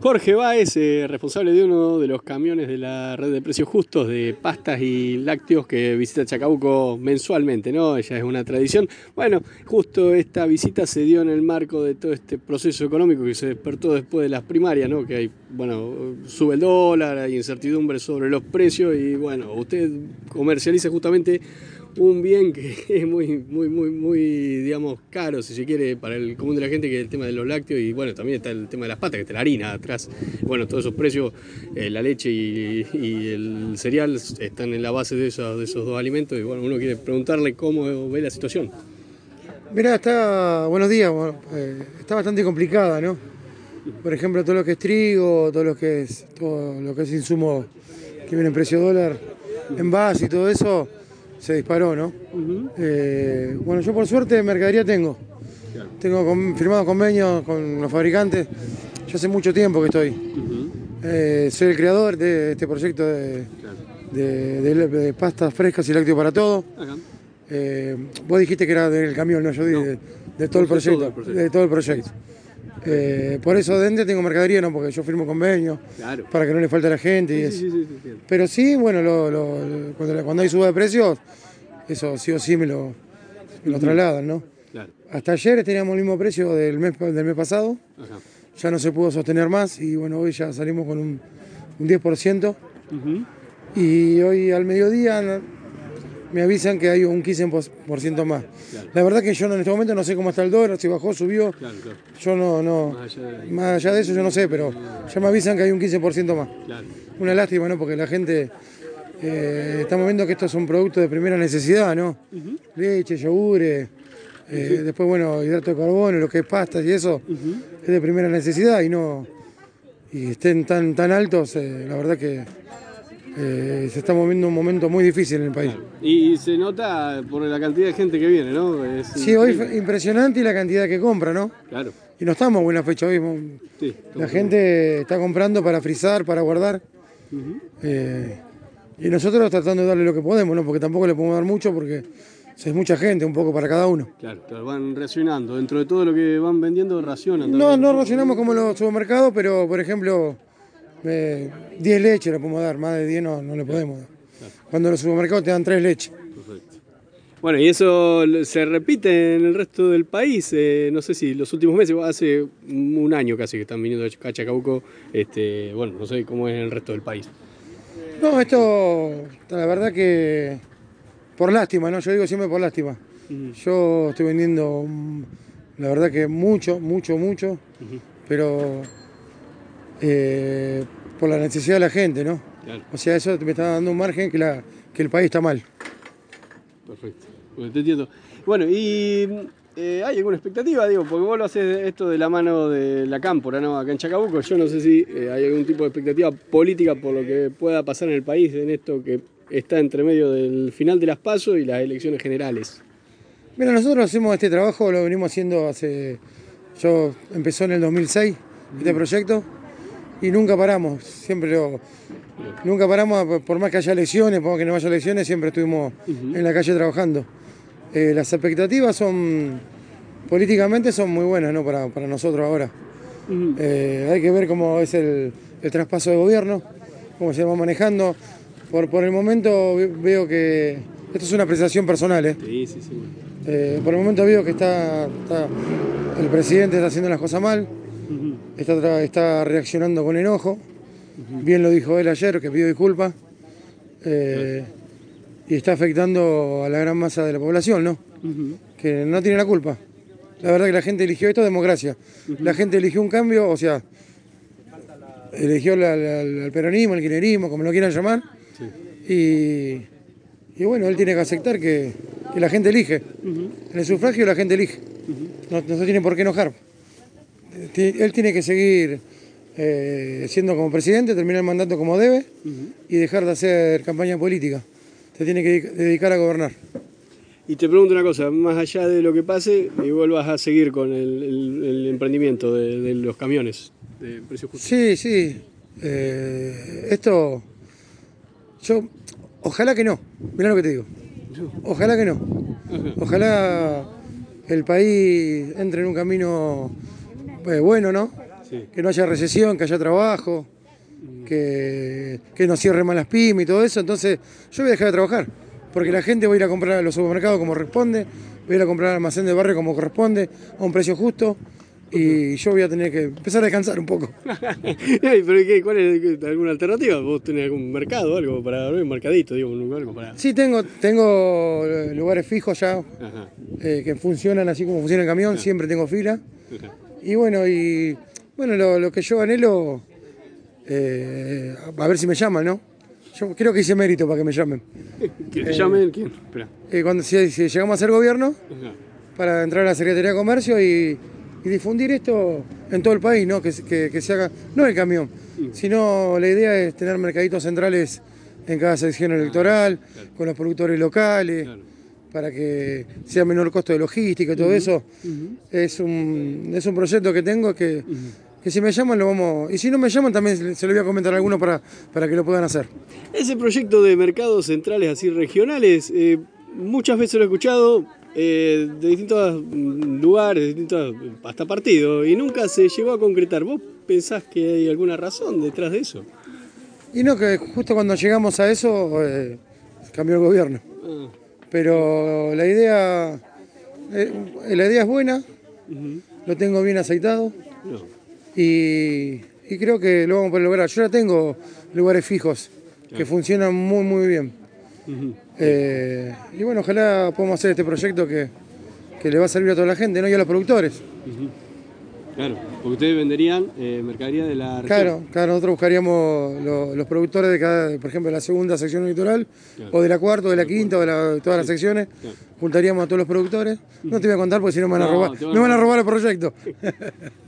Jorge Báez, eh, responsable de uno de los camiones de la red de precios justos de pastas y lácteos que visita Chacabuco mensualmente, ¿no? Ya es una tradición. Bueno, justo esta visita se dio en el marco de todo este proceso económico que se despertó después de las primarias, ¿no? Que hay, bueno, sube el dólar, hay incertidumbre sobre los precios y bueno, usted comercializa justamente un bien que es muy, muy, muy, muy, digamos, caro, si se quiere, para el común de la gente, que es el tema de los lácteos, y bueno, también está el tema de las patas, que está la harina atrás. Bueno, todos esos precios, eh, la leche y, el cereal están en la base de esos, de esos dos alimentos, y bueno, uno quiere preguntarle cómo ve la situación. Mira, está, buenos días, eh, está bastante complicada, ¿no? Por ejemplo, todo lo que es trigo, todo lo que es, todo lo que es insumo que viene en precio dólar, envase y todo eso, se disparó, ¿no? Eh, bueno, yo por suerte mercadería tengo. Tengo firmado convenios con los fabricantes. Yo hace mucho tiempo que estoy. Eh, soy el creador de este proyecto de, pastas frescas y lácteos para todo. Eh, vos dijiste que era del camión, no, yo dije de, todo el proyecto, De todo el proyecto. Eh, por eso dentro tengo mercadería, no porque yo firmo convenio, para que no le falte a la gente y eso. Pero sí, bueno, cuando, hay suba de precios, eso sí o sí me lo, trasladan, ¿no? Hasta ayer teníamos el mismo precio del mes, del mes pasado, ya no se pudo sostener más y bueno, hoy ya salimos con un, 10%. Y hoy al mediodía me avisan que hay un 15% más. La verdad que yo en este momento no sé cómo está el dólar, si bajó, subió. Yo no, no, más allá, de... eso yo no sé, pero ya me avisan que hay un 15% más. Una lástima, ¿no? Porque la gente, eh, estamos viendo que esto es un producto de primera necesidad, ¿no? Leche, yogures, eh, después, bueno, hidrato de carbono, lo que es pastas y eso, es de primera necesidad y no... Y estén tan, tan altos, eh, la verdad que eh, se está moviendo un momento muy difícil en el país. Y, se nota por la cantidad de gente que viene, ¿no? sí, hoy es impresionante y la cantidad que compra, ¿no? Claro. Y no estamos en buena fecha hoy. la gente está comprando para frizar, para guardar. Eh, y nosotros tratando de darle lo que podemos, ¿no? Porque tampoco le podemos dar mucho porque es mucha gente, un poco para cada uno. Claro, claro, van racionando. Dentro de todo lo que van vendiendo, racionan. No, no racionamos como los supermercados, pero por ejemplo 10 leches le podemos dar, más de 10 no, no le podemos dar. Cuando los supermercados te dan 3 leches. Perfecto. Bueno, y eso se repite en el resto del país. Eh, no sé si los últimos meses, hace un año casi que están viniendo a Chacabuco. Este, bueno, no sé cómo es en el resto del país. No, esto, la verdad que por lástima, ¿no? Yo digo siempre por lástima. Yo estoy vendiendo, la verdad que mucho, mucho, mucho, pero eh, por la necesidad de la gente, ¿no? O sea, eso me está dando un margen que, la, que el país está mal. Perfecto, te entiendo. Bueno, y eh, ¿hay alguna expectativa? Digo, porque vos lo haces esto de la mano de la cámpora, ¿no? Acá en Chacabuco, yo no sé si eh, hay algún tipo de expectativa política por lo que pueda pasar en el país en esto que está entre medio del final de las pasos y las elecciones generales. Mira, nosotros hacemos este trabajo, lo venimos haciendo hace. Yo empezó en el 2006 este proyecto y nunca paramos, siempre lo, nunca paramos, por más que haya elecciones, por más que no haya elecciones, siempre estuvimos en la calle trabajando. Eh, las expectativas son, políticamente son muy buenas ¿no? para, nosotros ahora. Eh, hay que ver cómo es el, traspaso de gobierno, cómo se va manejando. Por, por el momento veo que, esto es una apreciación personal, ¿eh? Sí, sí, sí. por el momento veo que está, el presidente está haciendo las cosas mal, está, está reaccionando con enojo. Bien lo dijo él ayer, que pidió disculpas. Eh, y está afectando a la gran masa de la población, ¿no? Que no tiene la culpa. La verdad que la gente eligió esto, democracia. La gente eligió un cambio, o sea, eligió el peronismo, el kirchnerismo, como lo quieran llamar. Y, bueno, él tiene que aceptar que, la gente elige. En el sufragio la gente elige. no se tiene por qué enojar él tiene que seguir eh, siendo como presidente, terminar el mandato como debe y dejar de hacer campaña política. Se tiene que dedicar a gobernar. Y te pregunto una cosa, más allá de lo que pase, y vuelvas a seguir con el, emprendimiento de, los camiones de precios justos. Sí, sí. Eh, esto, yo, ojalá que no. Mirá lo que te digo. Ojalá que no. Ojalá el país entre en un camino eh, bueno, ¿no? que no haya recesión, que haya trabajo, que, que no cierre más las pymes y todo eso. Entonces yo voy a dejar de trabajar, porque la gente va a ir a comprar a los supermercados como corresponde, voy a ir a comprar al almacén de barrio como corresponde, a un precio justo. Y yo voy a tener que empezar a descansar un poco. ¿Pero qué, cuál es alguna alternativa? ¿Vos tenés algún mercado, algo para un mercadito, digo, algo para...? Sí, tengo, tengo lugares fijos ya eh, que funcionan así como funciona el camión, siempre tengo fila. Y bueno, y bueno, lo, que yo anhelo, eh, a ver si me llaman, ¿no? Yo creo que hice mérito para que me llamen. ¿Que te llamen quién? Eh, cuando si, llegamos a ser gobierno, para entrar a la Secretaría de Comercio y y difundir esto en todo el país, ¿no? Que, se haga, no el camión, sino la idea es tener mercaditos centrales en cada sección electoral, con los productores locales, para que sea menor costo de logística y todo eso. es, un, es un proyecto que tengo que, que si me llaman lo vamos, y si no me llaman también se lo voy a comentar a alguno para, para que lo puedan hacer. Ese proyecto de mercados centrales así regionales, eh, muchas veces lo he escuchado, eh, de distintos lugares, de distintos, hasta partidos, y nunca se llegó a concretar. ¿Vos pensás que hay alguna razón detrás de eso? Y no, que justo cuando llegamos a eso eh, cambió el gobierno. Ah. Pero la idea, eh, la idea es buena, lo tengo bien aceitado y, creo que lo vamos a poder lograr. Yo ya tengo lugares fijos que funcionan muy, muy bien. Eh, y bueno, ojalá podamos hacer este proyecto que, le va a servir a toda la gente, ¿no? y a los productores. Claro, porque ustedes venderían eh, mercadería de la región. Claro, claro, nosotros buscaríamos los productores de cada, por ejemplo, de la segunda sección litoral, o de la cuarta, o de la quinta, o de, todas las secciones. Juntaríamos a todos los productores. No te voy a contar porque si no me van a robar. Me van a robar el proyecto.